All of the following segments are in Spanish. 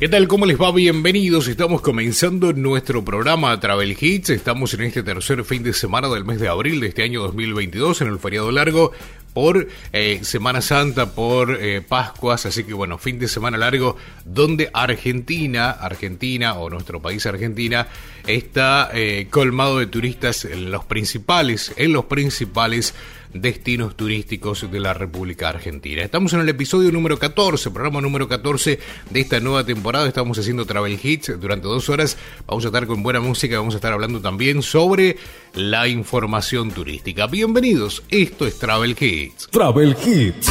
¿Qué tal? ¿Cómo les va? Bienvenidos. Estamos comenzando nuestro programa Travel Hits. Estamos en este tercer fin de semana del mes de abril de este año 2022, en el feriado largo por eh, Semana Santa, por eh, Pascuas, así que bueno, fin de semana largo donde Argentina, Argentina o nuestro país Argentina está eh, colmado de turistas en los principales, en los principales destinos turísticos de la República Argentina. Estamos en el episodio número 14, programa número 14 de esta nueva temporada. Estamos haciendo Travel Hits durante dos horas. Vamos a estar con buena música, vamos a estar hablando también sobre la información turística. Bienvenidos, esto es Travel Hits. Travel Hits.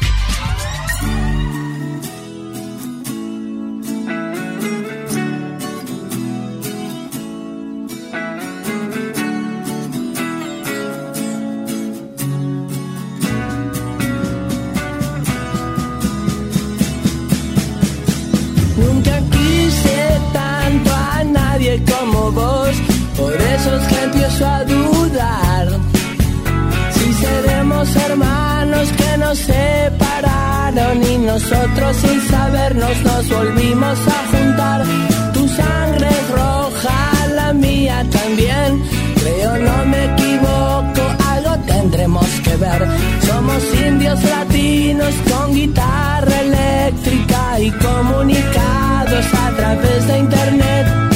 Nosotros sin sabernos nos volvimos a juntar. Tu sangre es roja, la mía también. Creo no me equivoco, algo tendremos que ver. Somos indios latinos con guitarra eléctrica y comunicados a través de internet.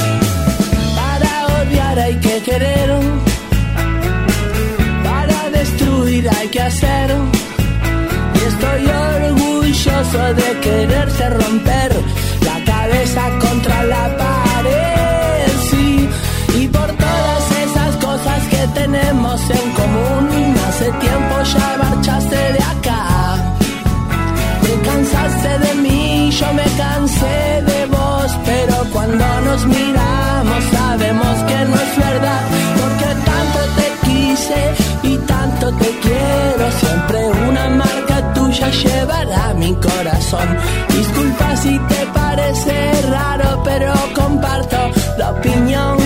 Y estoy orgulloso de quererse romper la cabeza contra la pared, sí, y por todas esas cosas que tenemos en común, hace tiempo ya marchaste de acá. Te cansaste de mí, yo me cansé de vos, pero cuando nos miramos sabemos que no es verdad, porque tanto te quise y tanto te quiero, siempre una marca tuya llevará mi corazón. Disculpa si te parece raro, pero comparto la opinión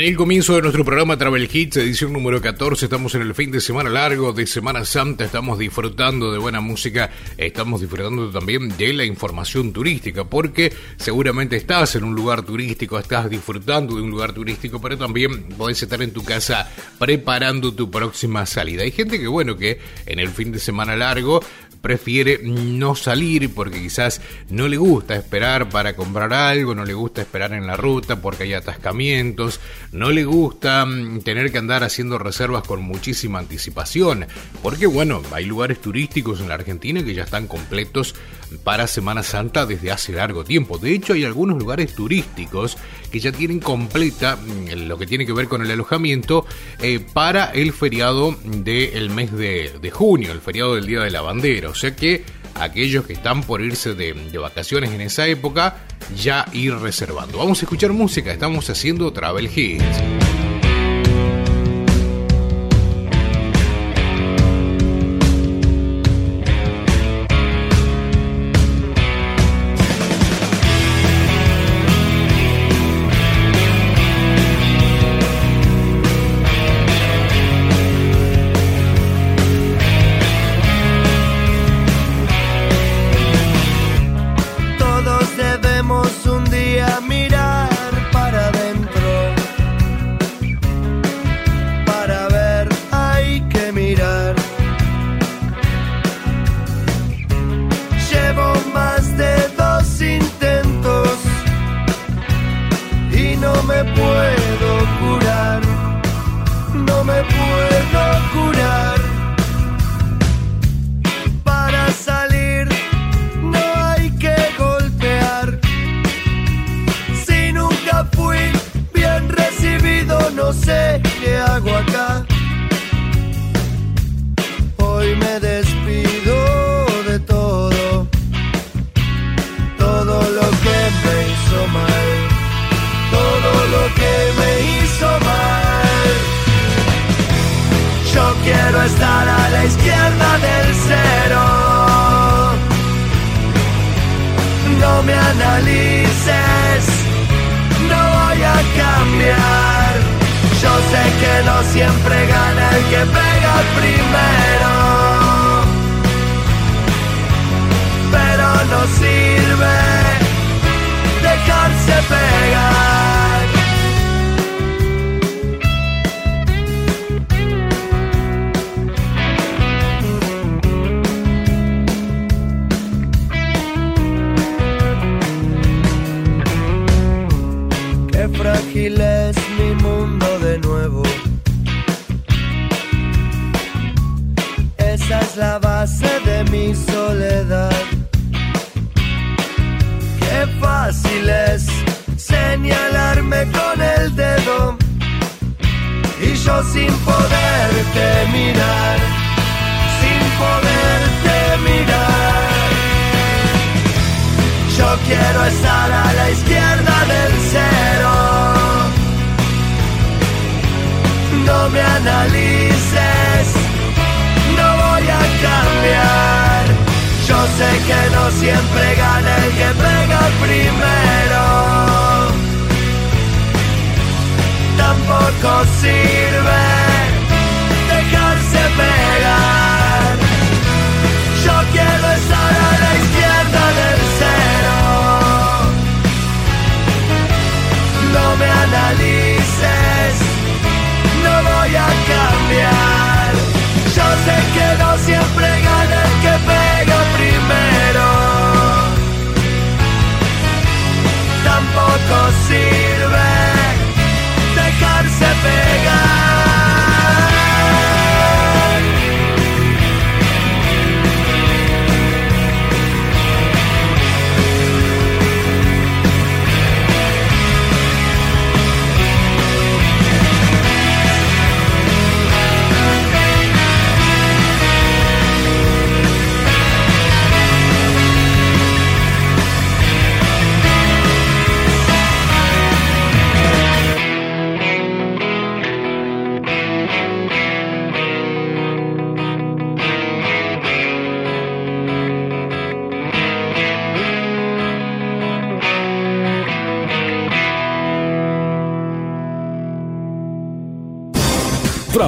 En el comienzo de nuestro programa Travel Hits, edición número 14, estamos en el fin de semana largo de Semana Santa, estamos disfrutando de buena música, estamos disfrutando también de la información turística, porque seguramente estás en un lugar turístico, estás disfrutando de un lugar turístico, pero también podés estar en tu casa preparando tu próxima salida. Hay gente que, bueno, que en el fin de semana largo prefiere no salir porque quizás no le gusta esperar para comprar algo, no le gusta esperar en la ruta porque hay atascamientos, no le gusta mm, tener que andar haciendo reservas con muchísima anticipación, porque bueno, hay lugares turísticos en la Argentina que ya están completos para Semana Santa desde hace largo tiempo. De hecho, hay algunos lugares turísticos que ya tienen completa mm, lo que tiene que ver con el alojamiento eh, para el feriado del de mes de, de junio, el feriado del Día de la Bandera. O sea que aquellos que están por irse de, vacaciones en esa época, ya ir reservando. Vamos a escuchar música, estamos haciendo Travel Hits. no me puedo curar. quiero estar a la izquierda del cero. No me analices, no voy a cambiar. Yo sé que no siempre gana el que pega primero. Pero no sirve dejarse pegar. es mi mundo de nuevo. Esa es la base de mi soledad. Qué fácil es señalarme con el dedo y yo sin poderte mirar, sin poderte mirar. Yo quiero estar a la izquierda del cero. no me analices, no voy a cambiar. Yo sé que no siempre gana el que pega primero. Tampoco sirve dejarse pegar.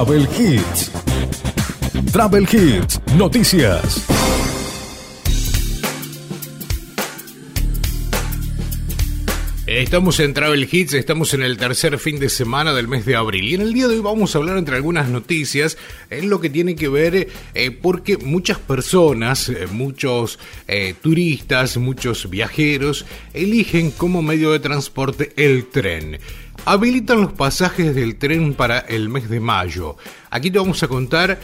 Travel Hits. Travel Hits, noticias. Estamos en Travel Hits, estamos en el tercer fin de semana del mes de abril y en el día de hoy vamos a hablar entre algunas noticias en lo que tiene que ver eh, porque muchas personas, eh, muchos eh, turistas, muchos viajeros eligen como medio de transporte el tren. Habilitan los pasajes del tren para el mes de mayo. Aquí te vamos a contar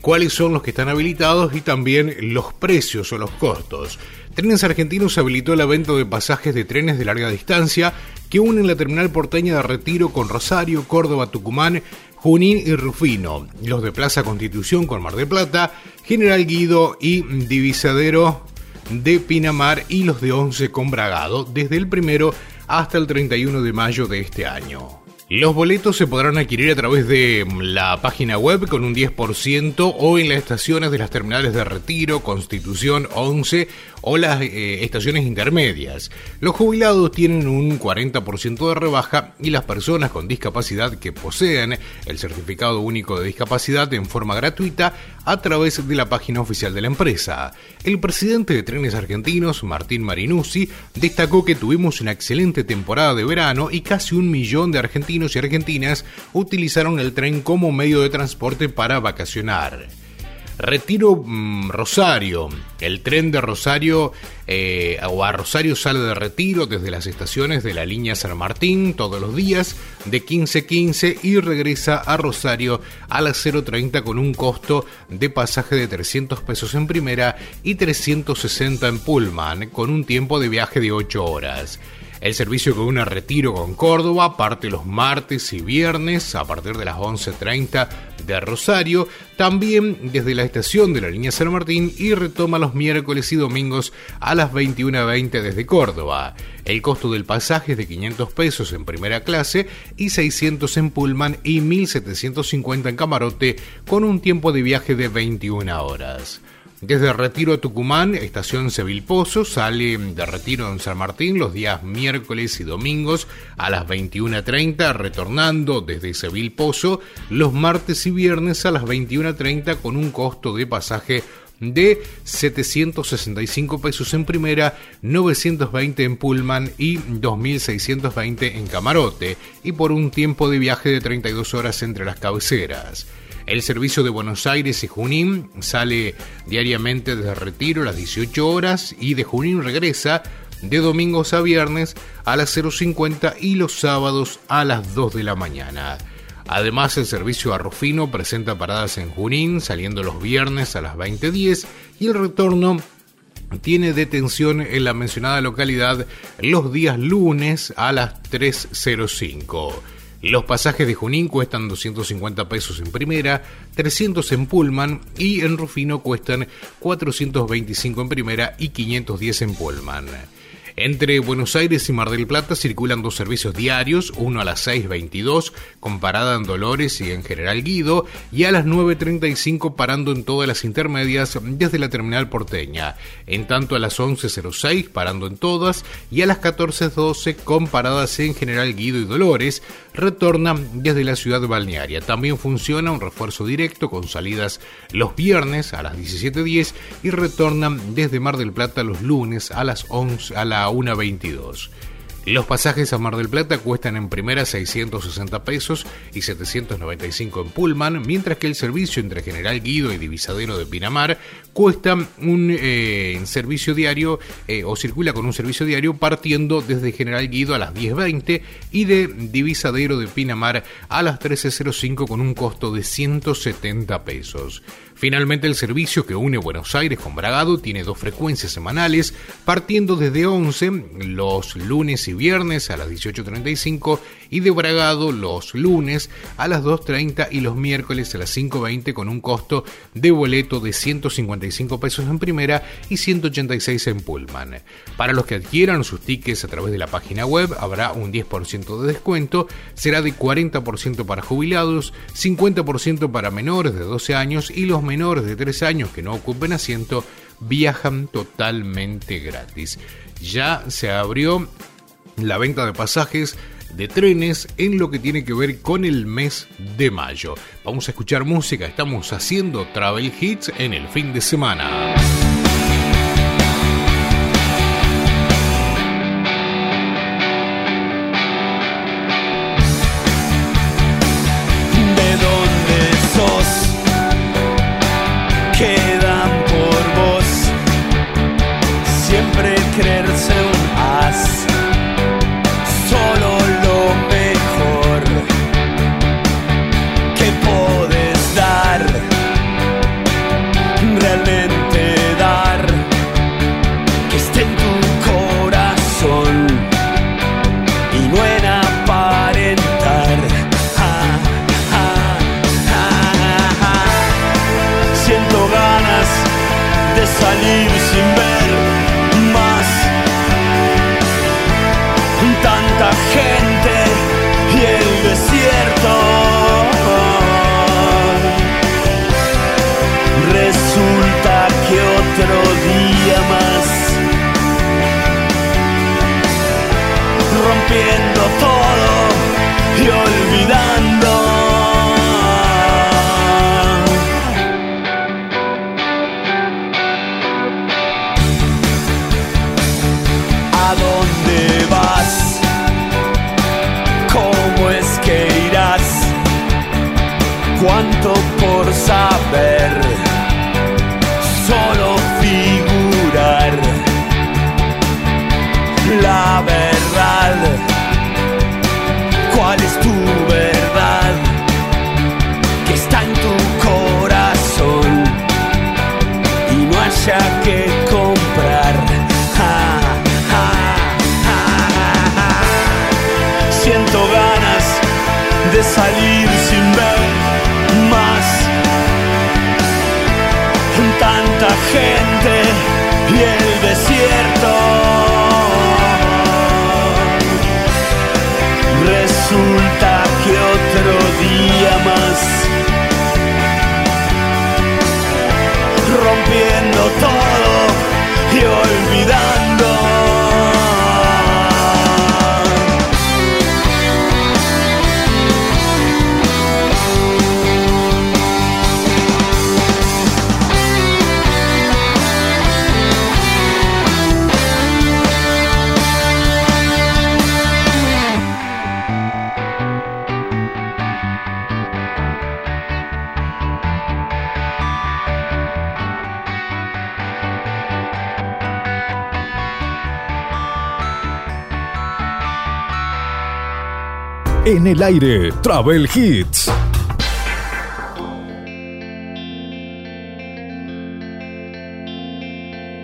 cuáles son los que están habilitados y también los precios o los costos. Trenes Argentinos habilitó la venta de pasajes de trenes de larga distancia que unen la terminal porteña de Retiro con Rosario, Córdoba, Tucumán, Junín y Rufino, los de Plaza Constitución con Mar de Plata, General Guido y Divisadero de Pinamar y los de Once con Bragado desde el primero hasta el 31 de mayo de este año. Los boletos se podrán adquirir a través de la página web con un 10% o en las estaciones de las terminales de Retiro, Constitución 11 o las eh, estaciones intermedias. Los jubilados tienen un 40% de rebaja y las personas con discapacidad que poseen el certificado único de discapacidad en forma gratuita a través de la página oficial de la empresa. El presidente de Trenes Argentinos, Martín Marinuzzi, destacó que tuvimos una excelente temporada de verano y casi un millón de argentinos y argentinas utilizaron el tren como medio de transporte para vacacionar. Retiro mm, Rosario. El tren de Rosario eh, o a Rosario sale de Retiro desde las estaciones de la línea San Martín todos los días de 15.15 y regresa a Rosario a las 0.30 con un costo de pasaje de 300 pesos en primera y 360 en Pullman con un tiempo de viaje de 8 horas. El servicio que une Retiro con Córdoba parte los martes y viernes a partir de las 11.30 de Rosario, también desde la estación de la línea San Martín y retoma los miércoles y domingos a las 21.20 desde Córdoba. El costo del pasaje es de 500 pesos en primera clase y 600 en Pullman y 1750 en camarote con un tiempo de viaje de 21 horas. Desde Retiro a Tucumán, estación Seville Pozo, sale de Retiro en San Martín los días miércoles y domingos a las 21.30, retornando desde Seville Pozo los martes y viernes a las 21.30 con un costo de pasaje de 765 pesos en primera, 920 en Pullman y 2620 en camarote, y por un tiempo de viaje de 32 horas entre las cabeceras. El servicio de Buenos Aires y Junín sale diariamente desde Retiro a las 18 horas y de Junín regresa de domingos a viernes a las 0.50 y los sábados a las 2 de la mañana. Además, el servicio a Rufino presenta paradas en Junín, saliendo los viernes a las 20.10 y el retorno tiene detención en la mencionada localidad los días lunes a las 3.05. Los pasajes de Junín cuestan 250 pesos en primera, 300 en Pullman y en Rufino cuestan 425 en primera y 510 en Pullman. Entre Buenos Aires y Mar del Plata circulan dos servicios diarios, uno a las 6.22 con parada en Dolores y en General Guido y a las 9.35 parando en todas las intermedias desde la terminal porteña, en tanto a las 11.06 parando en todas y a las 14.12 con paradas en General Guido y Dolores, retornan desde la ciudad balnearia. También funciona un refuerzo directo con salidas los viernes a las 17.10 y retornan desde Mar del Plata los lunes a las 11 a la 1.22. Los pasajes a Mar del Plata cuestan en primera 660 pesos y 795 en Pullman, mientras que el servicio entre General Guido y Divisadero de Pinamar cuesta un eh, servicio diario eh, o circula con un servicio diario partiendo desde General Guido a las 10.20 y de Divisadero de Pinamar a las 13.05 con un costo de 170 pesos. Finalmente, el servicio que une Buenos Aires con Bragado tiene dos frecuencias semanales, partiendo desde 11 los lunes y viernes a las 18.35 y de Bragado los lunes a las 2.30 y los miércoles a las 5.20 con un costo de boleto de 155 pesos en primera y 186 en Pullman. Para los que adquieran sus tickets a través de la página web habrá un 10% de descuento, será de 40% para jubilados, 50% para menores de 12 años y los menores de 3 años que no ocupen asiento viajan totalmente gratis. Ya se abrió la venta de pasajes de trenes en lo que tiene que ver con el mes de mayo. Vamos a escuchar música, estamos haciendo Travel Hits en el fin de semana. quedan por vos. Siempre creerse. El aire, Travel Hits.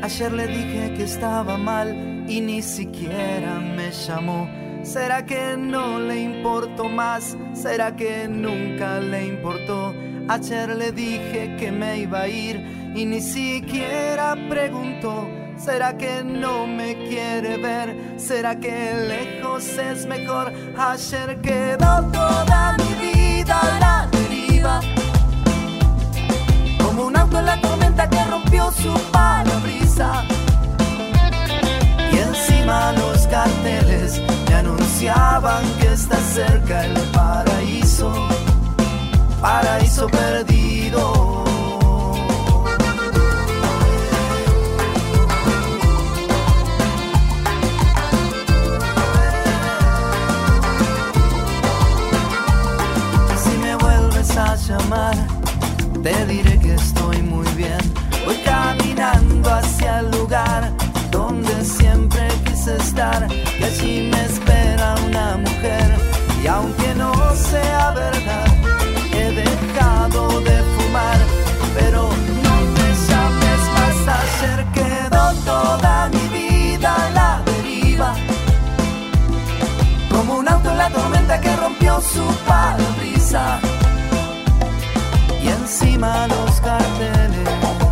Ayer le dije que estaba mal y ni siquiera me llamó. ¿Será que no le importó más? ¿Será que nunca le importó? Ayer le dije que me iba a ir y ni siquiera preguntó. ¿Será que no me quiere ver? ¿Será que lejos es mejor? Ayer quedó toda mi vida a la deriva. Como un auto en la tormenta que rompió su parabrisa. Y encima los carteles me anunciaban que está cerca el paraíso. Paraíso perdido. Te diré que estoy muy bien. Voy caminando hacia el lugar donde siempre quise estar, y allí me espera una mujer. Y aunque no sea verdad, he dejado de fumar, pero no me llames más. Ayer quedó toda mi vida a la deriva, como un auto en la tormenta que rompió su y encima los carteles.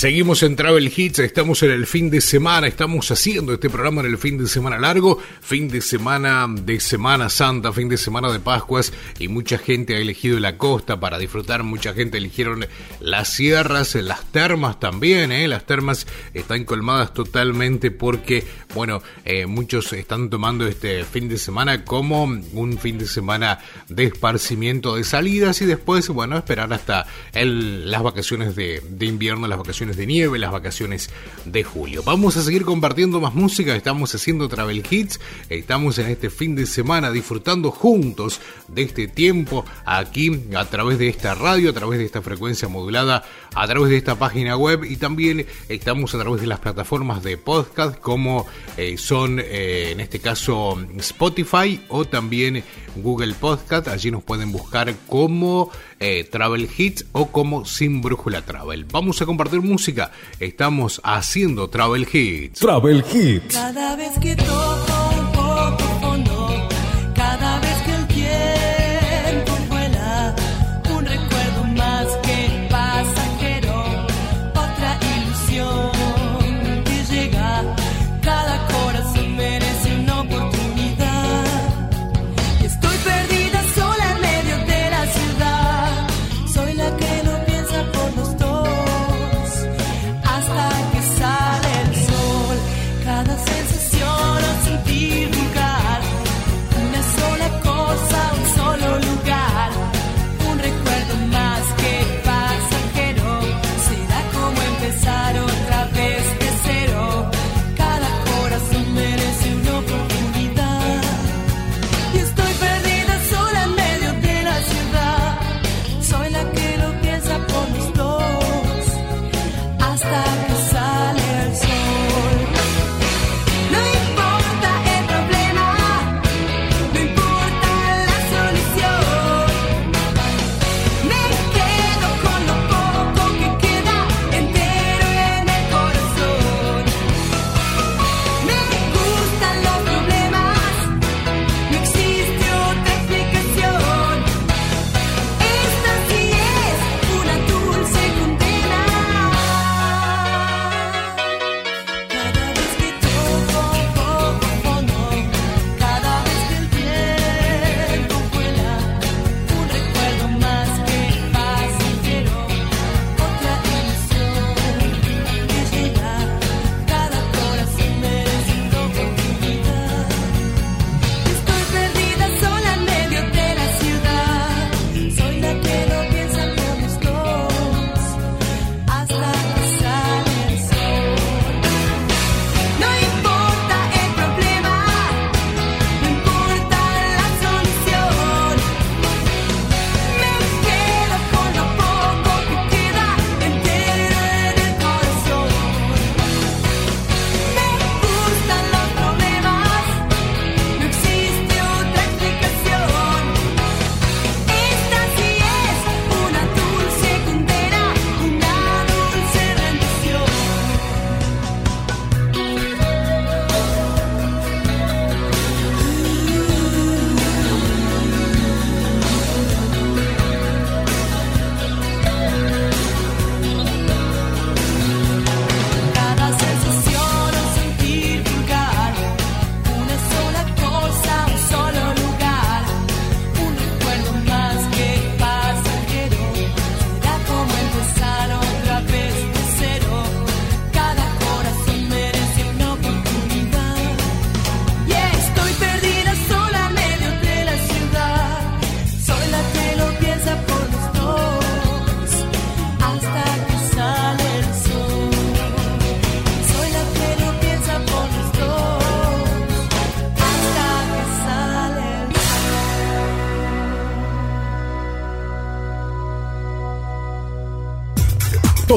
Seguimos en Travel Hits, estamos en el fin de semana, estamos haciendo este programa en el fin de semana largo, fin de semana de Semana Santa, fin de semana de Pascuas y mucha gente ha elegido la costa para disfrutar, mucha gente eligieron las sierras, las termas también, ¿eh? las termas están colmadas totalmente porque, bueno, eh, muchos están tomando este fin de semana como un fin de semana de esparcimiento de salidas y después, bueno, esperar hasta las vacaciones de invierno, las vacaciones de nieve, las vacaciones de julio. Vamos a seguir compartiendo más música, estamos haciendo Travel Hits, estamos en este fin de semana disfrutando juntos de este tiempo aquí a través de esta radio, a través de esta frecuencia modulada, a través de esta página web y también estamos a través de las plataformas de podcast como eh, son eh, en este caso Spotify o también Google Podcast. Allí nos pueden buscar como eh, Travel Hits o como Sin Brújula Travel. Vamos a compartir música. Estamos haciendo Travel Hits. Travel Hits. Cada vez que toco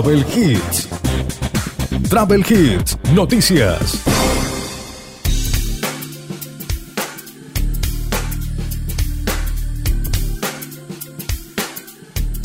Travel Hits. Travel Hits, noticias.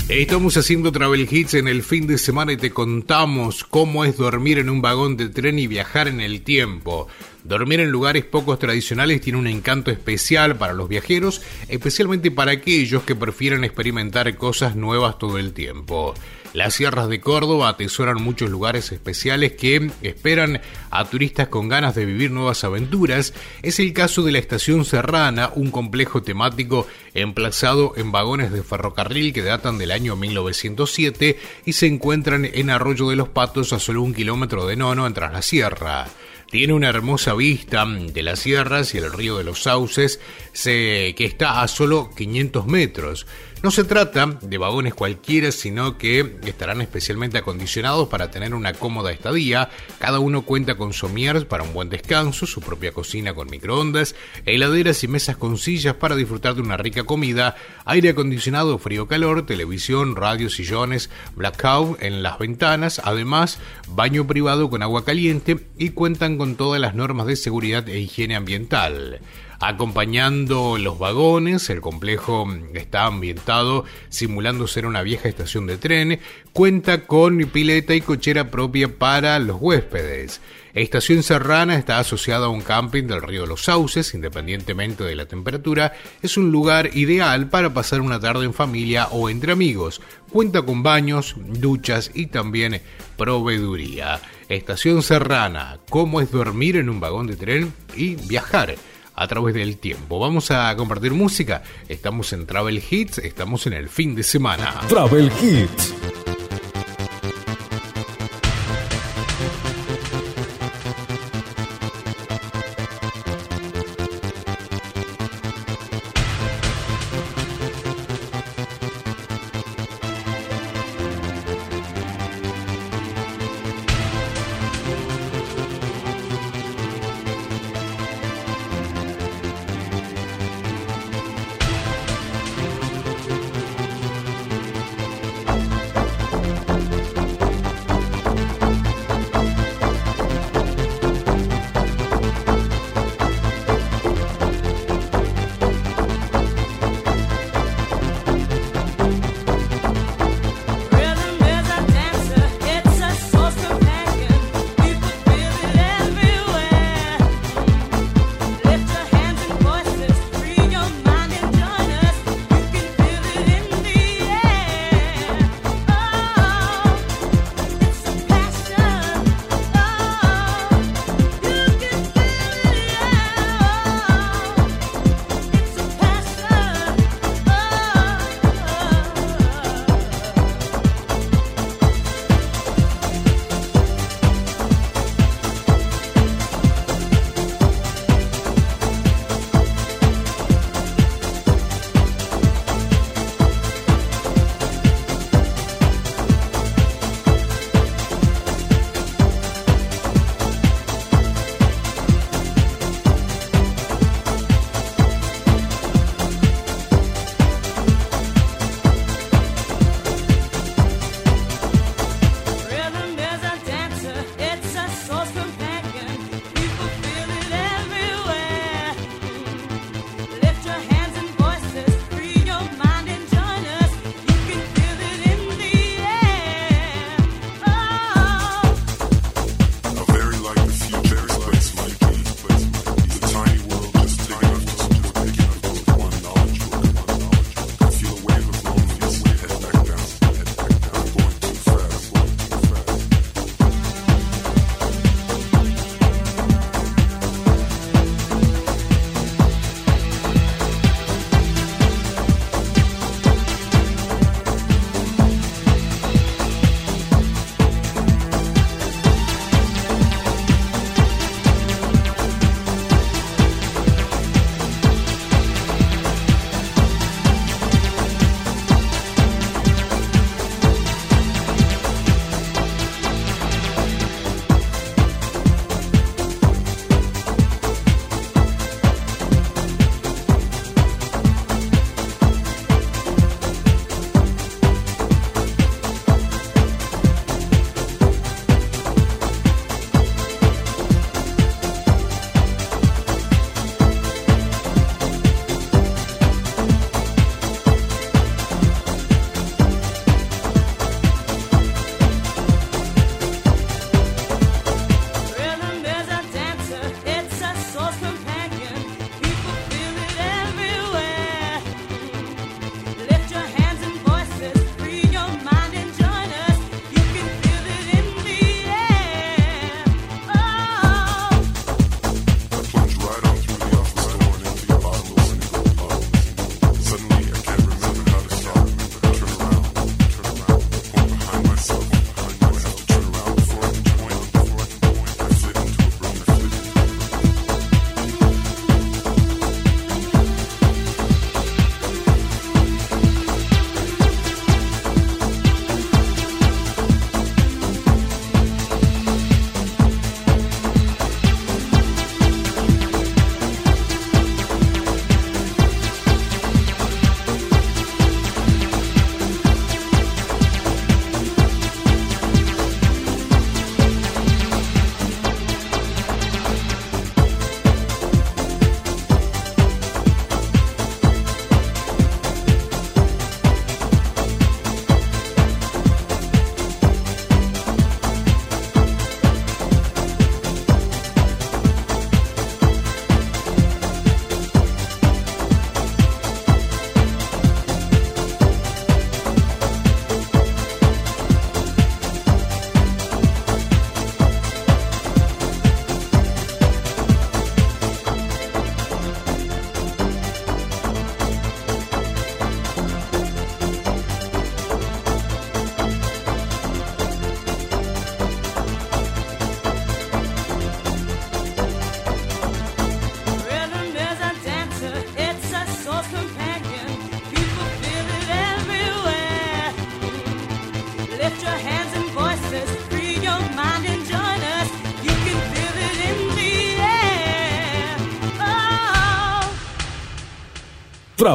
Estamos haciendo Travel Hits en el fin de semana y te contamos cómo es dormir en un vagón de tren y viajar en el tiempo. Dormir en lugares pocos tradicionales tiene un encanto especial para los viajeros, especialmente para aquellos que prefieren experimentar cosas nuevas todo el tiempo. Las sierras de Córdoba atesoran muchos lugares especiales que esperan a turistas con ganas de vivir nuevas aventuras. Es el caso de la Estación Serrana, un complejo temático emplazado en vagones de ferrocarril que datan del año 1907 y se encuentran en Arroyo de los Patos a solo un kilómetro de Nono en Tras la Sierra. Tiene una hermosa vista de las sierras y el río de los sauces, que está a solo 500 metros. No se trata de vagones cualquiera, sino que estarán especialmente acondicionados para tener una cómoda estadía. Cada uno cuenta con somiers para un buen descanso, su propia cocina con microondas, heladeras y mesas con sillas para disfrutar de una rica comida, aire acondicionado frío-calor, televisión, radio, sillones, blackout en las ventanas, además baño privado con agua caliente y cuentan con todas las normas de seguridad e higiene ambiental acompañando los vagones. El complejo está ambientado simulando ser una vieja estación de tren. Cuenta con pileta y cochera propia para los huéspedes. Estación Serrana está asociada a un camping del río los Sauces, independientemente de la temperatura, es un lugar ideal para pasar una tarde en familia o entre amigos. Cuenta con baños, duchas y también proveeduría. Estación Serrana, cómo es dormir en un vagón de tren y viajar a través del tiempo. Vamos a compartir música. Estamos en Travel Hits, estamos en el fin de semana. Travel Hits.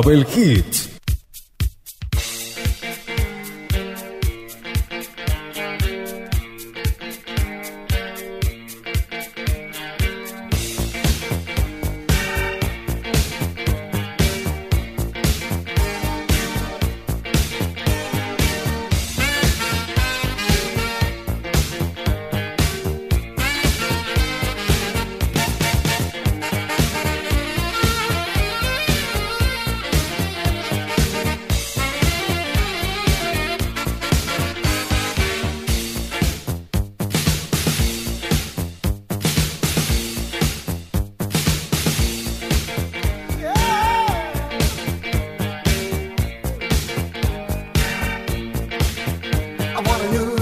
Travel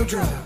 Hits.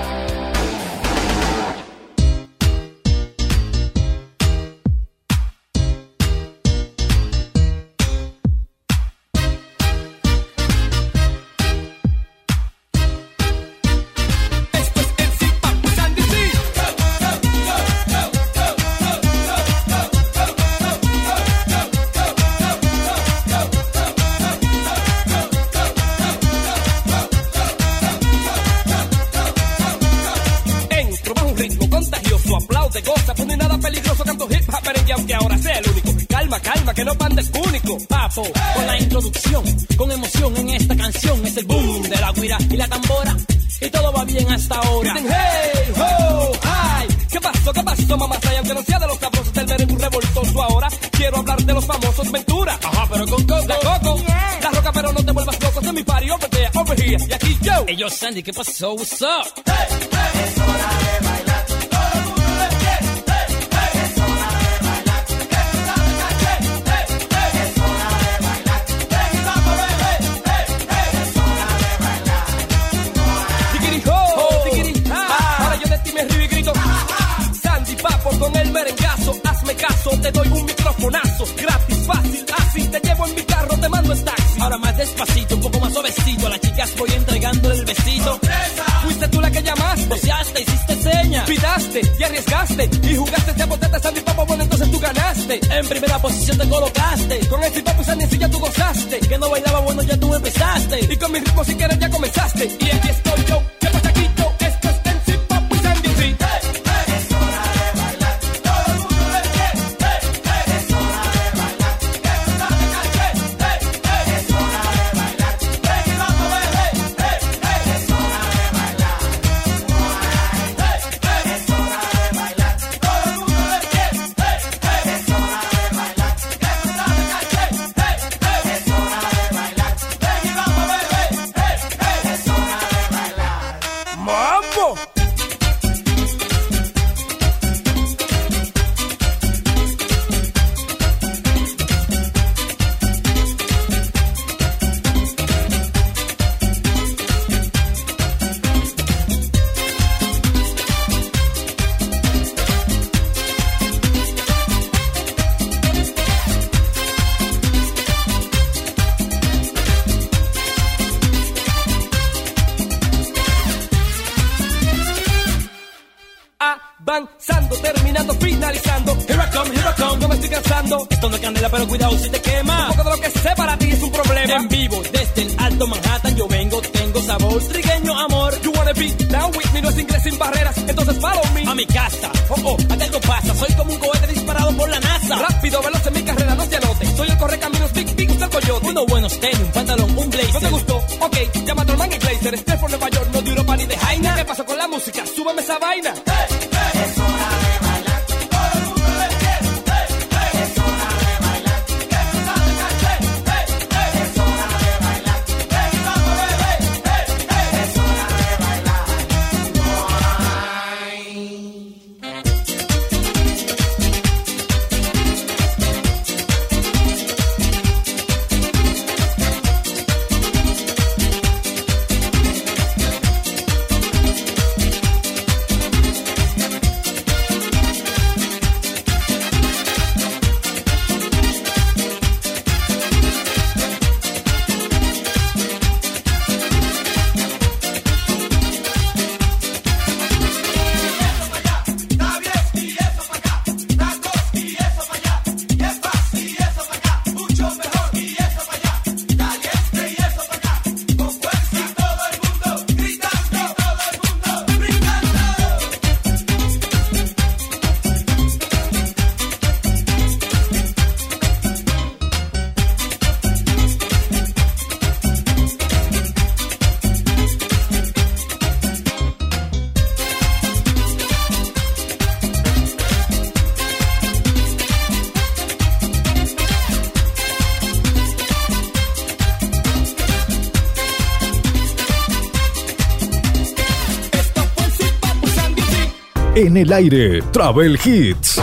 En el aire, Travel Hits.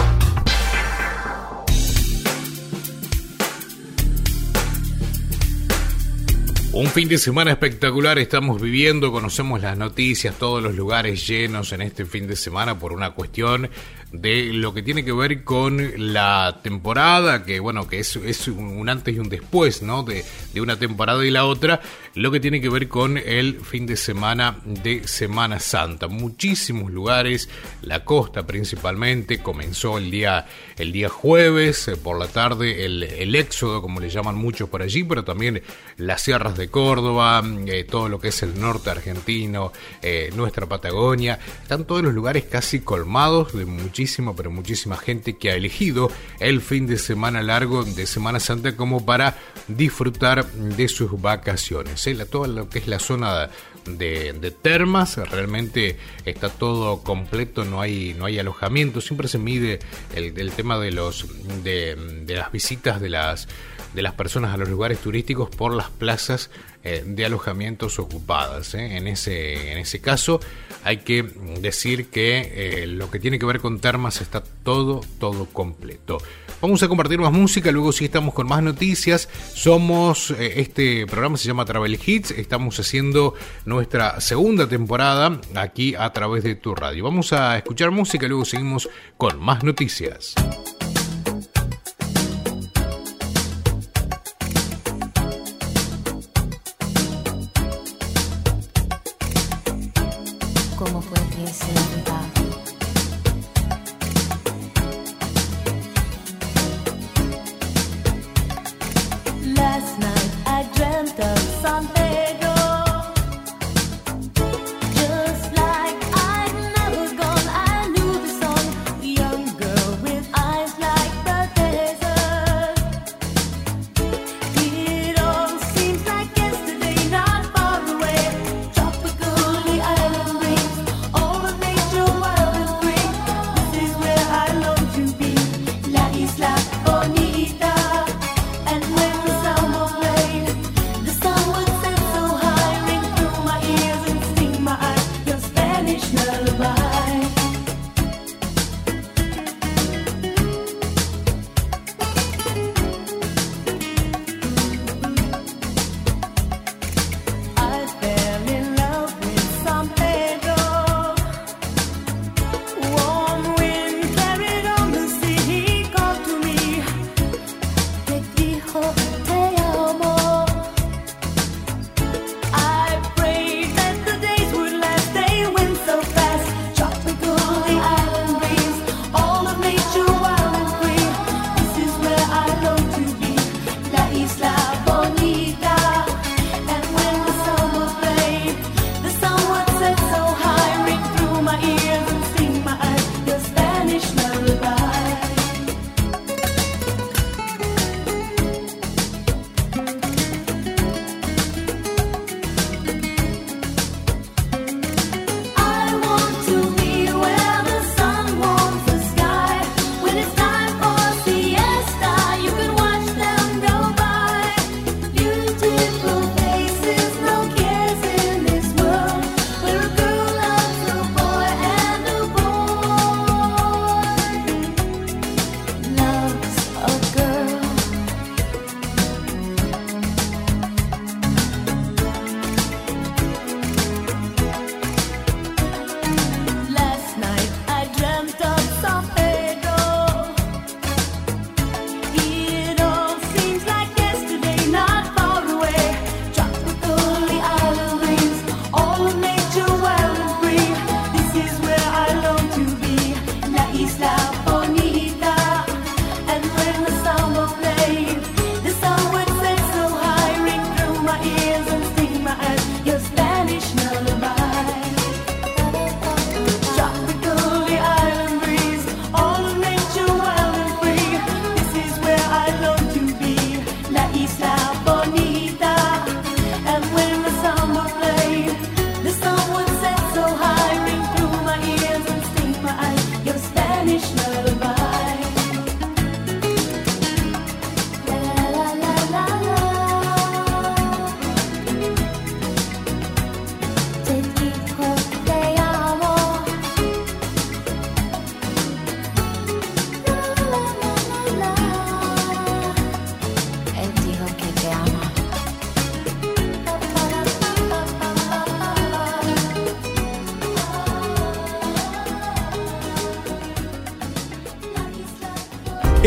Un fin de semana espectacular estamos viviendo, conocemos las noticias, todos los lugares llenos en este fin de semana por una cuestión de lo que tiene que ver con la temporada, que bueno, que es, es un antes y un después, ¿no? De, de, una temporada y la otra, lo que tiene que ver con el fin de semana de Semana Santa. Muchísimos lugares, la costa principalmente, comenzó el día, el día jueves, eh, por la tarde, el, éxodo, como le llaman muchos por allí, pero también las sierras de Córdoba, eh, todo lo que es el norte argentino, eh, nuestra Patagonia, están todos los lugares casi colmados de muchísimos muchísima, pero muchísima gente que ha elegido el fin de semana largo de Semana Santa como para disfrutar de sus vacaciones. ¿eh? toda lo que es la zona de, termas, realmente está todo completo, no hay, no hay alojamiento, siempre se mide el, tema de, los, de, de las visitas de las de las personas a los lugares turísticos por las plazas eh, de alojamientos ocupadas. ¿eh? En, ese, en ese caso hay que decir que eh, lo que tiene que ver con termas está todo, todo completo. Vamos a compartir más música, luego sí estamos con más noticias. Somos, este programa se llama Travel Hits, estamos haciendo nuestra segunda temporada aquí a través de tu radio. Vamos a escuchar música, luego seguimos con más noticias. cómo fue.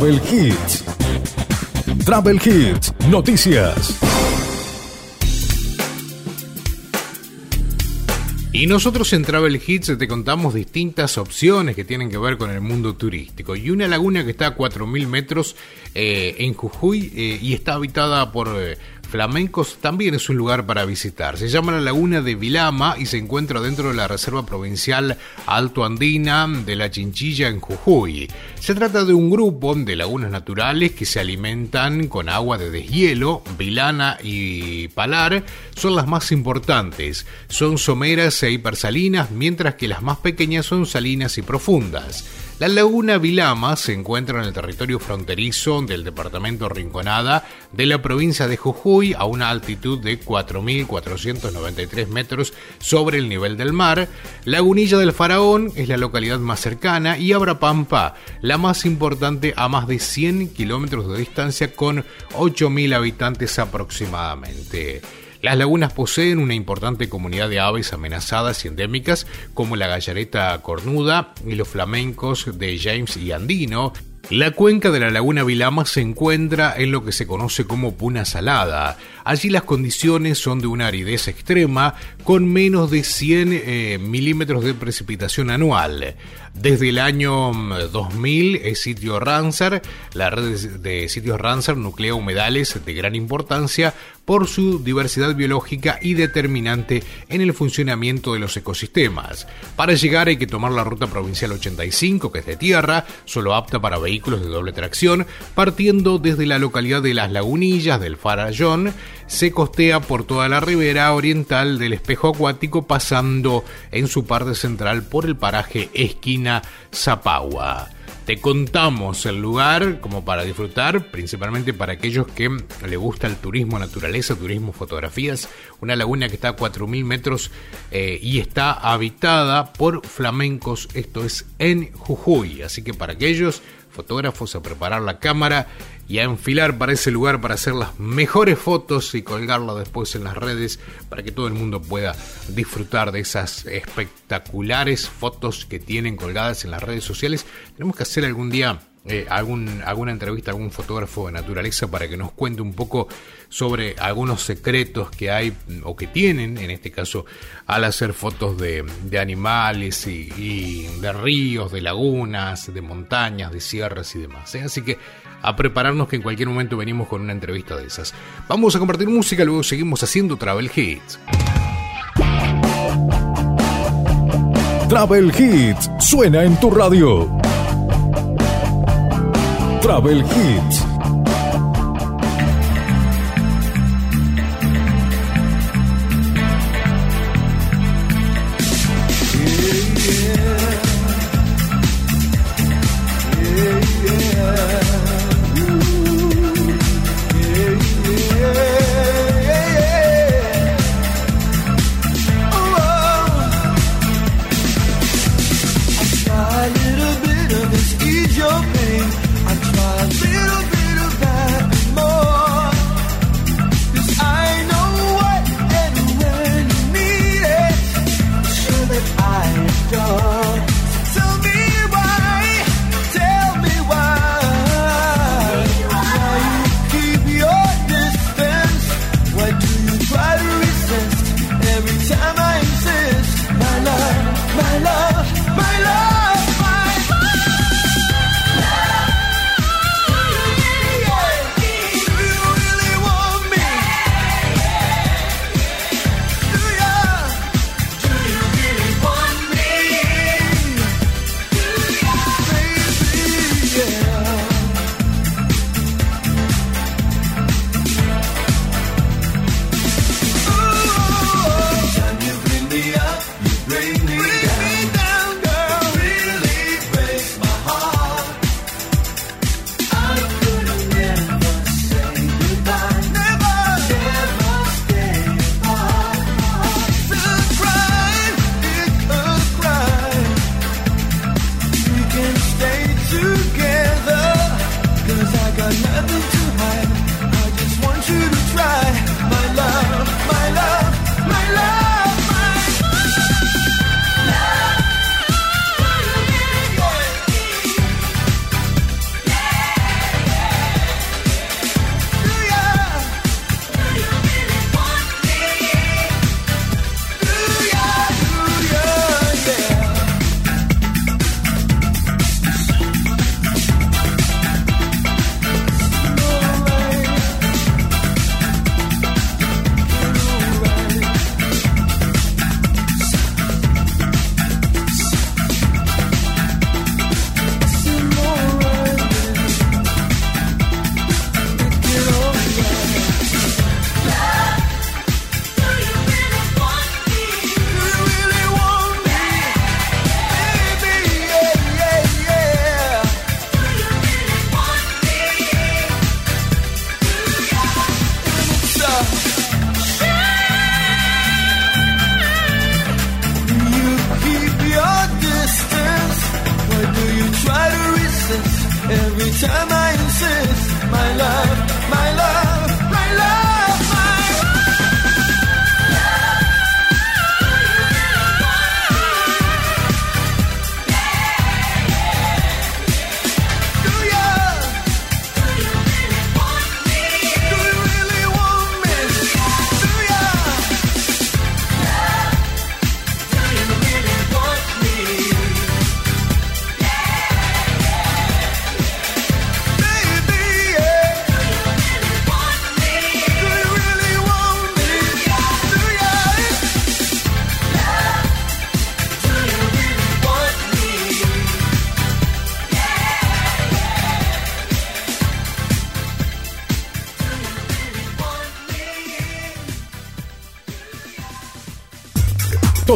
Travel Hits. Travel Hits, noticias. Y nosotros en Travel Hits te contamos distintas opciones que tienen que ver con el mundo turístico. Y una laguna que está a 4.000 metros eh, en Jujuy eh, y está habitada por eh, flamencos también es un lugar para visitar. Se llama la Laguna de Vilama y se encuentra dentro de la Reserva Provincial Alto Andina de la Chinchilla en Jujuy. Se trata de un grupo de lagunas naturales que se alimentan con agua de deshielo, vilana y palar son las más importantes. Son someras e hipersalinas, mientras que las más pequeñas son salinas y profundas. La laguna Vilama se encuentra en el territorio fronterizo del departamento Rinconada de la provincia de Jujuy a una altitud de 4.493 metros sobre el nivel del mar. Lagunilla del Faraón es la localidad más cercana y Abrapampa, la más importante a más de 100 kilómetros de distancia con 8.000 habitantes aproximadamente. Las lagunas poseen una importante comunidad de aves amenazadas y endémicas como la gallareta cornuda y los flamencos de James y Andino, la cuenca de la laguna Vilama se encuentra en lo que se conoce como puna salada. Allí las condiciones son de una aridez extrema con menos de 100 eh, milímetros de precipitación anual. Desde el año 2000 mm, es sitio Ramsar, la red de sitios Ramsar nuclea humedales de gran importancia por su diversidad biológica y determinante en el funcionamiento de los ecosistemas. Para llegar hay que tomar la ruta provincial 85, que es de tierra, solo apta para vehículos de doble tracción, partiendo desde la localidad de Las Lagunillas del Farallón, se costea por toda la ribera oriental del espejo acuático, pasando en su parte central por el paraje Esquina Zapagua. Te contamos el lugar como para disfrutar, principalmente para aquellos que le gusta el turismo naturaleza, turismo fotografías. Una laguna que está a 4.000 metros eh, y está habitada por flamencos, esto es en Jujuy. Así que para aquellos fotógrafos a preparar la cámara y a enfilar para ese lugar para hacer las mejores fotos y colgarlas después en las redes para que todo el mundo pueda disfrutar de esas espectaculares fotos que tienen colgadas en las redes sociales. Tenemos que hacer algún día eh, algún, alguna entrevista a algún fotógrafo de naturaleza para que nos cuente un poco sobre algunos secretos que hay o que tienen, en este caso, al hacer fotos de, animales y, de ríos, de lagunas, de montañas, de sierras y demás. ¿eh? Así que a prepararnos que en cualquier momento venimos con una entrevista de esas. Vamos a compartir música, luego seguimos haciendo Travel Hits. Travel Hits suena en tu radio. Travel Hits.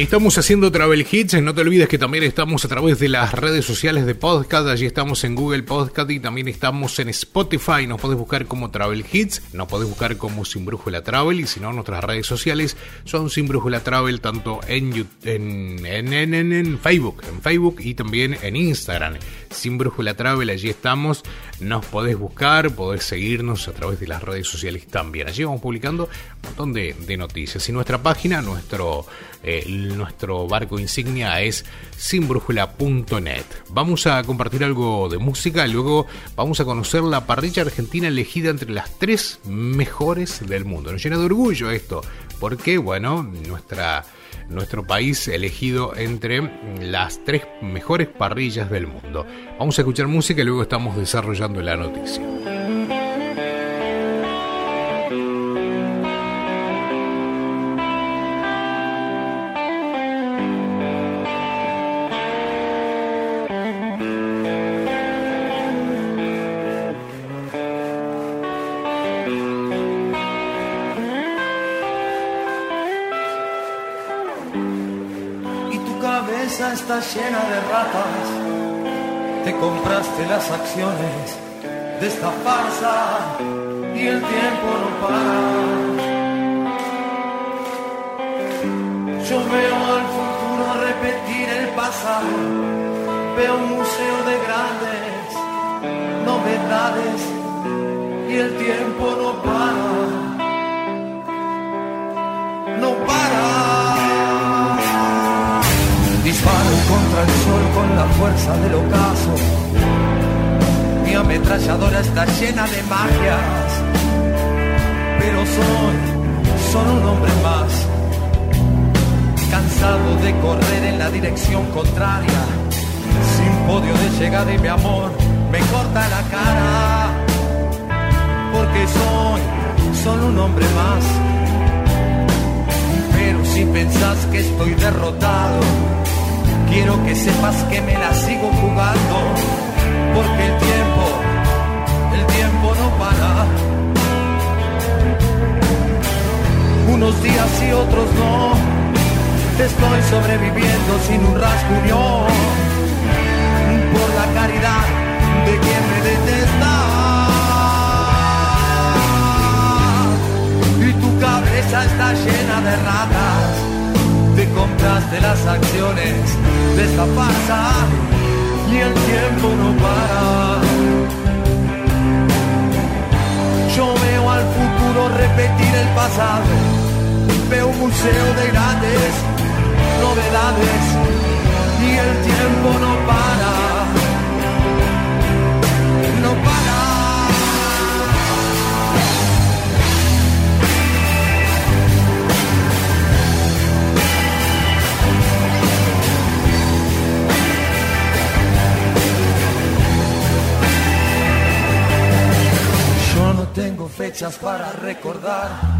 Estamos haciendo Travel Hits, no te olvides que también estamos a través de las redes sociales de podcast, allí estamos en Google Podcast y también estamos en Spotify, nos podés buscar como Travel Hits, nos podés buscar como Sin Brújula Travel y si no nuestras redes sociales son Sin Brújula Travel tanto en, en, en, en, Facebook, en Facebook y también en Instagram, Sin Brújula Travel, allí estamos, nos podés buscar, podés seguirnos a través de las redes sociales también, allí vamos publicando un montón de, noticias y nuestra página, nuestro eh, nuestro barco insignia es sinbrújula.net. Vamos a compartir algo de música, luego vamos a conocer la parrilla argentina elegida entre las tres mejores del mundo. Nos llena de orgullo esto, porque, bueno, nuestra nuestro país elegido entre las tres mejores parrillas del mundo. Vamos a escuchar música y luego estamos desarrollando la noticia. Compraste las acciones de esta farsa y el tiempo no para. Yo veo al futuro repetir el pasado. Veo un museo de grandes novedades y el tiempo no para. No para. Disparo contra el sol con la fuerza del ocaso. Ametralladora está llena de magias, pero soy solo un hombre más, cansado de correr en la dirección contraria, sin podio de llegada y mi amor me corta la cara, porque soy solo un hombre más. Pero si pensás que estoy derrotado, Quiero que sepas que me la sigo jugando, porque el tiempo, Unos días y otros no, estoy sobreviviendo sin un rasguño, por la caridad de quien me detesta. Y tu cabeza está llena de ratas te compraste las acciones de esta farsa y el tiempo no para. Yo veo al futuro repetir el pasado, veo un museo de grandes novedades y el tiempo no para. No para. tengo fechas para recordar,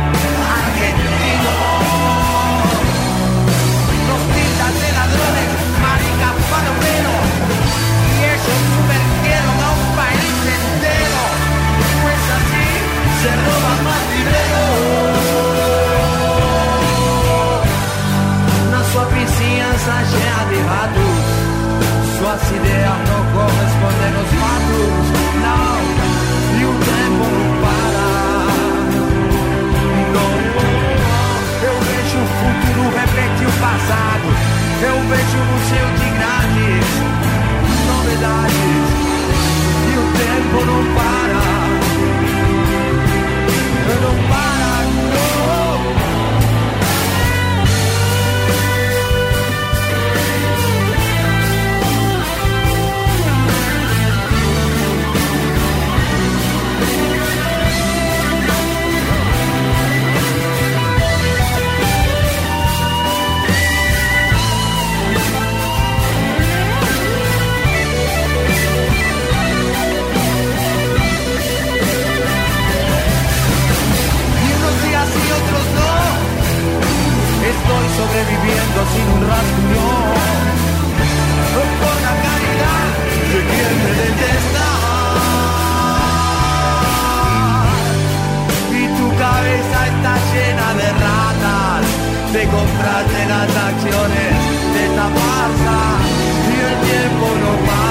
se roban más dinero. Na sua vizinhança já de errado. Suas ideias não correspondem aos fatos, não. E o tempo não para. Não. Eu vejo o futuro repetir o passado. Eu vejo o museu de grandes novidades. E o tempo não para. estoy sobreviviendo sin un rasguño. Por la caridad de quien me detesta. Y tu cabeza está llena de ratas, de comprarte las acciones de esta. Y el tiempo no pasa.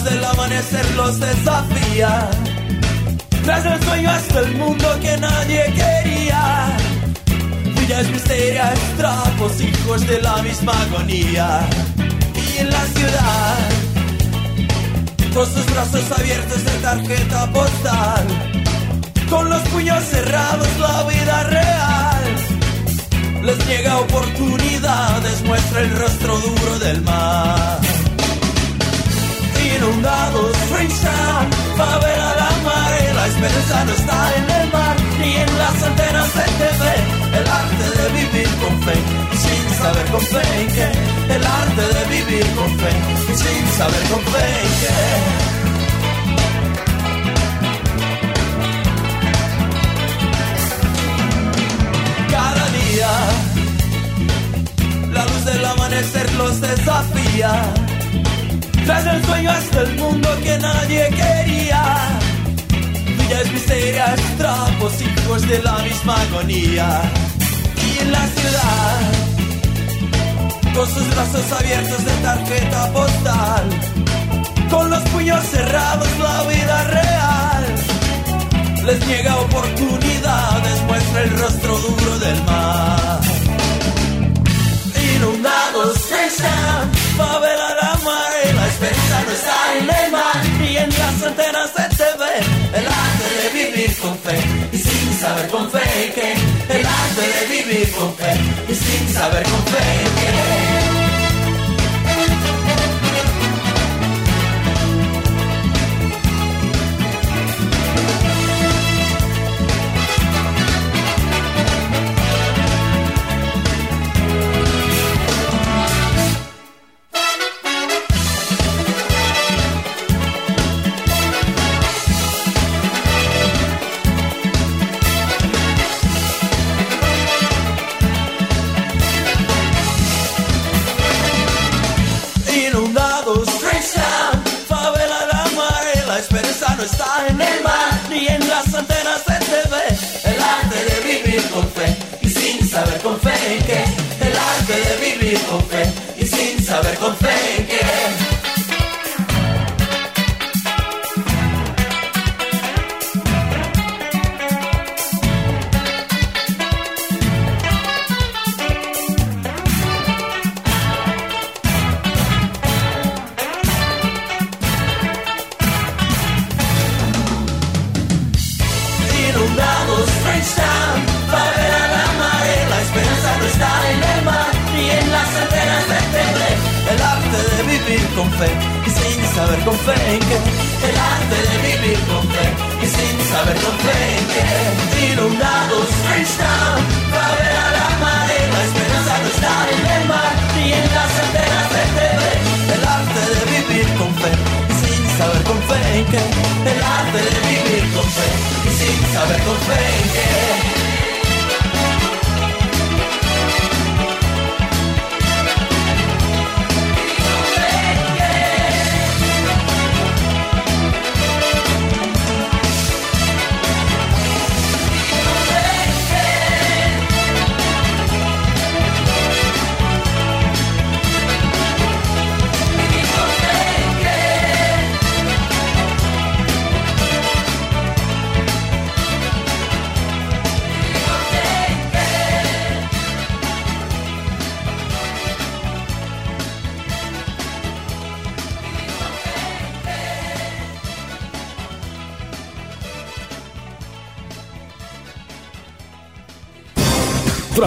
Luz del amanecer los desafía. Tras el sueño hasta el mundo que nadie quería. Villas misterias, trapos, hijos de la misma agonía. Y en la ciudad, con sus brazos abiertos de tarjeta postal. Con los puños cerrados, la vida real les niega oportunidades, muestra el rostro duro del mar. Inundados, Freestyle, favela la mar, la esperanza no está en el mar, ni en las antenas de TV, el arte de vivir con fe, sin saber con fe en qué, el arte de vivir con fe, sin saber con fe en qué. cada día. La luz del amanecer los desafía. Tras el sueño hasta el mundo que nadie quería. Villas misterias, trapos, hijos de la misma agonía. Y en la ciudad, con sus brazos abiertos de tarjeta postal. Con los puños cerrados, la vida real les niega oportunidades, muestra el rostro duro del mar. Inundados están, favela no está en las antenas de TV, el arte de vivir con fe, y sin saber con fe que, el arte de vivir con fe, y sin saber con fe que. Con fe en qué, el arte de vivir con fe, y sin saber con fe en qué. Con fe en qué, el arte de vivir con fe, y sin saber con fe en qué, inundados, freestyle, favela la mar, la esperanza no está en el mar, ni en las antenas de TV, el arte de vivir con fe, y sin saber con fe en qué, el arte de vivir con fe, y sin saber con fe en qué.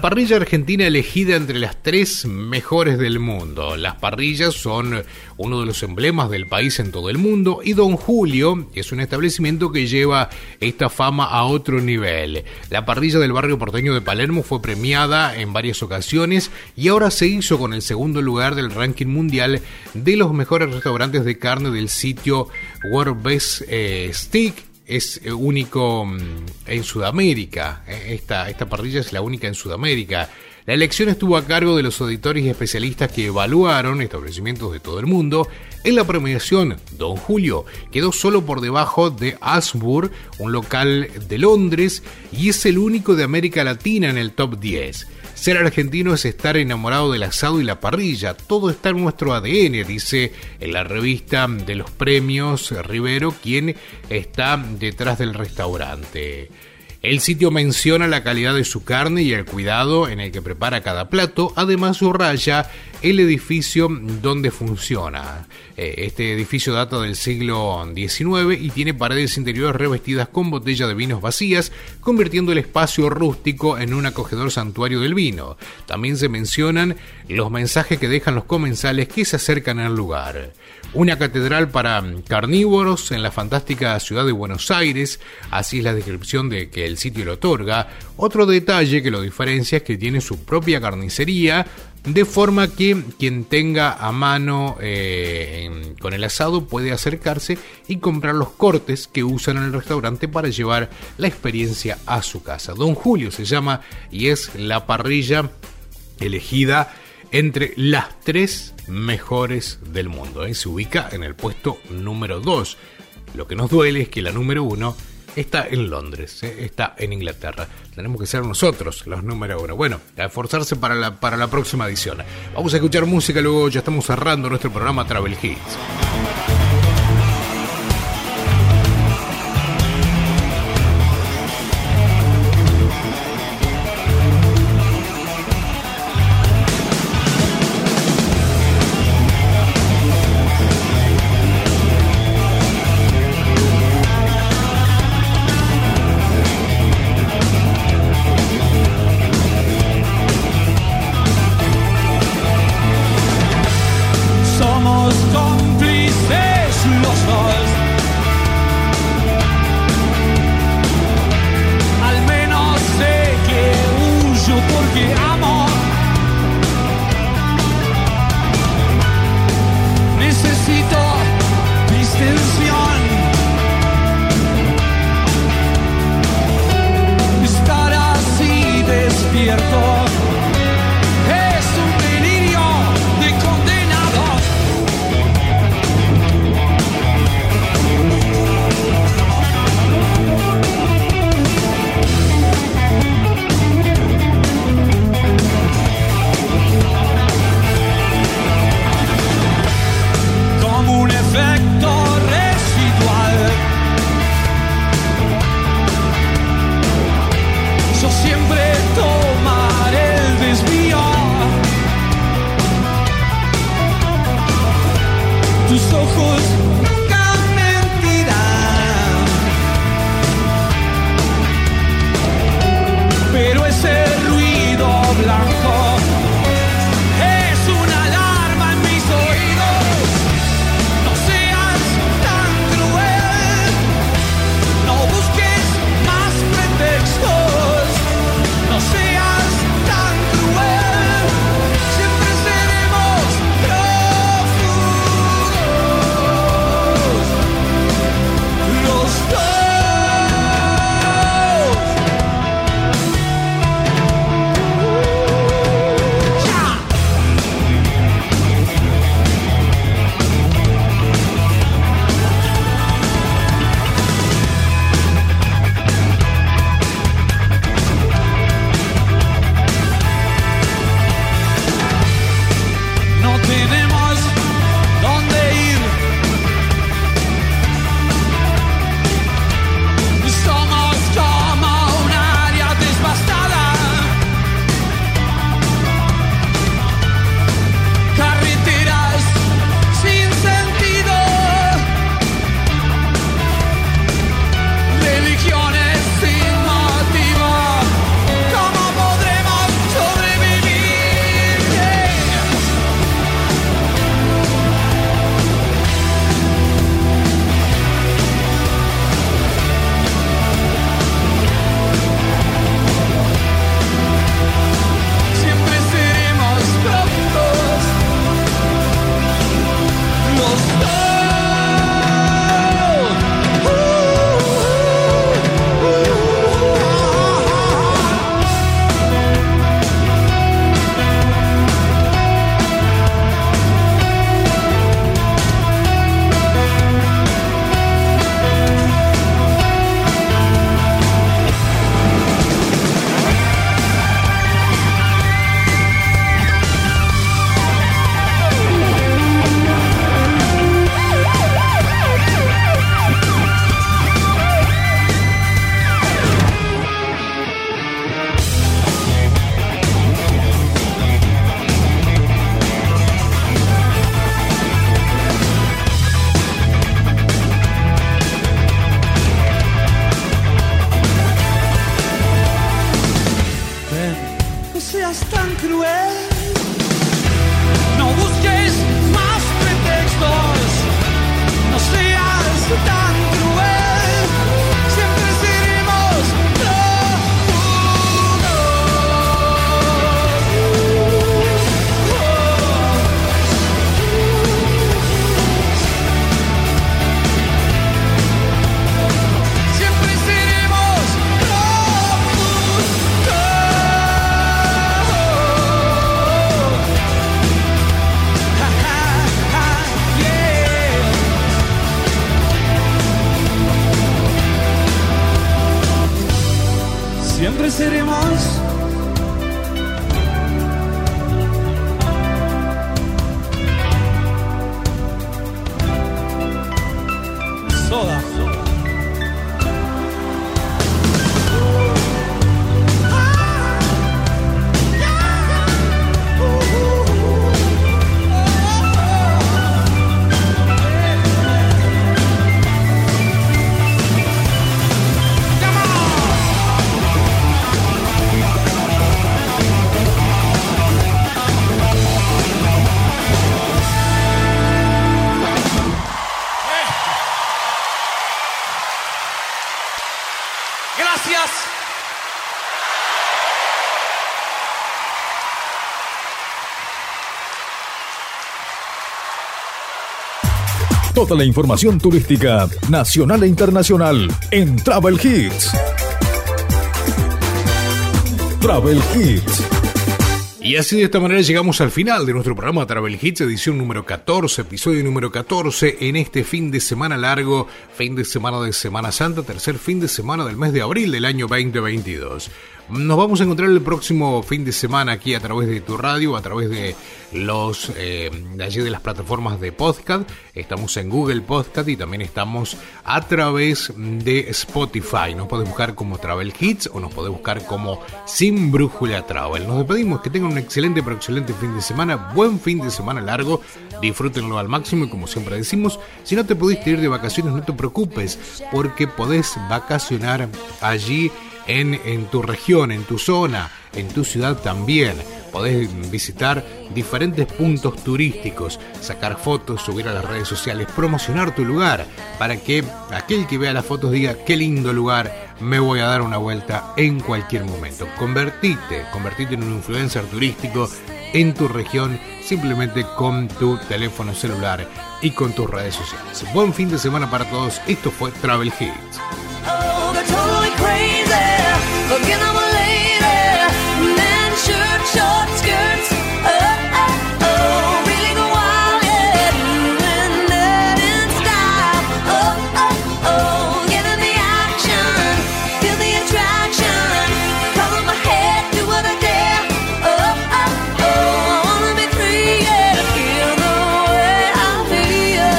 La parrilla argentina elegida entre las tres mejores del mundo. Las parrillas son uno de los emblemas del país en todo el mundo y Don Julio es un establecimiento que lleva esta fama a otro nivel. La parrilla del barrio porteño de Palermo fue premiada en varias ocasiones y ahora se hizo con el segundo lugar del ranking mundial de los mejores restaurantes de carne del sitio World Best eh, Steak es eh, único mm, en Sudamérica. Eh, esta, esta parrilla es la única en Sudamérica. La elección estuvo a cargo de los auditores y especialistas que evaluaron establecimientos de todo el mundo. En la premiación, Don Julio quedó solo por debajo de Asburg, un local de Londres, y es el único de América Latina en el top 10. Ser argentino es estar enamorado del asado y la parrilla. Todo está en nuestro ADN, dice en la revista de los premios Rivero, quien está detrás del restaurante. El sitio menciona la calidad de su carne y el cuidado en el que prepara cada plato, además subraya el edificio donde funciona. Eh, este edificio data del siglo XIX y tiene paredes interiores revestidas con botellas de vinos vacías, convirtiendo el espacio rústico en un acogedor santuario del vino. También se mencionan los mensajes que dejan los comensales que se acercan al lugar una catedral para carnívoros en la fantástica ciudad de Buenos Aires, así es la descripción de que el sitio lo otorga. Otro detalle que lo diferencia es que tiene su propia carnicería, de forma que quien tenga a mano eh, con el asado puede acercarse y comprar los cortes que usan en el restaurante para llevar la experiencia a su casa. Don Julio se llama y es la parrilla elegida entre las tres mejores del mundo. ¿eh? Se ubica en el puesto número 2. Lo que nos duele es que la número 1 está en Londres, ¿eh? está en Inglaterra. Tenemos que ser nosotros los número 1. Bueno, a esforzarse para la, para la próxima edición. Vamos a escuchar música, luego ya estamos cerrando nuestro programa Travel Hits. La información turística nacional e internacional en Travel Hits. Travel Hits. Y así de esta manera llegamos al final de nuestro programa Travel Hits, edición número 14, episodio número 14, en este fin de semana largo, fin de semana de Semana Santa, tercer fin de semana del mes de abril del año 2022. Nos vamos a encontrar el próximo fin de semana aquí a través de tu radio, a través de los eh, de allí de las plataformas de podcast. Estamos en Google Podcast y también estamos a través de Spotify. Nos puede buscar como Travel Hits o nos puede buscar como Sin Brújula Travel. Nos despedimos, que tengan un excelente pero excelente fin de semana, buen fin de semana largo, disfrútenlo al máximo y como siempre decimos, si no te pudiste ir de vacaciones no te preocupes porque podés vacacionar allí en, tu región, en tu zona, en tu ciudad también. Podés visitar diferentes puntos turísticos, sacar fotos, subir a las redes sociales, promocionar tu lugar para que aquel que vea las fotos diga qué lindo lugar, me voy a dar una vuelta en cualquier momento. Convertite, convertite en un influencer turístico en tu región simplemente con tu teléfono celular y con tus redes sociales. Buen fin de semana para todos. Esto fue Travel Hits. Lady. Short skirts. Oh, oh, oh. Wild, yeah. In style. Oh, oh, oh. The action. Feel the attraction. Cover my head, do what I dare. Oh, oh, oh. I wanna be free, yeah. Feel the way I feel.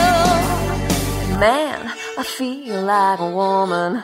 Man, I feel like a woman.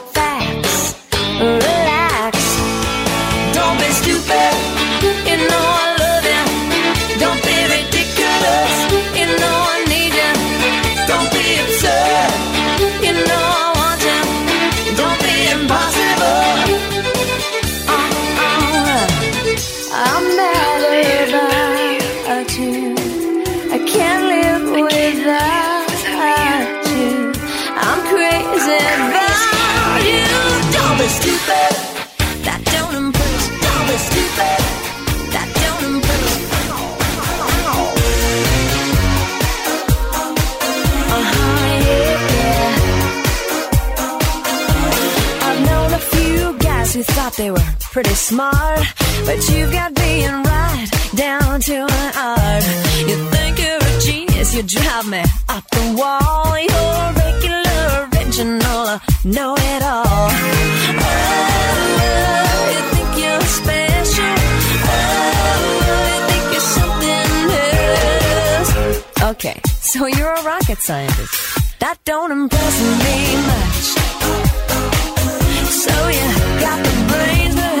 pretty smart, but you've got being right down to an art. You think you're a genius, you drive me up the wall. You're regular, original, know it all. Oh, you think you're special. Oh, you think you're something else. Okay, so you're a rocket scientist. That don't impress me much. So you got the brains, but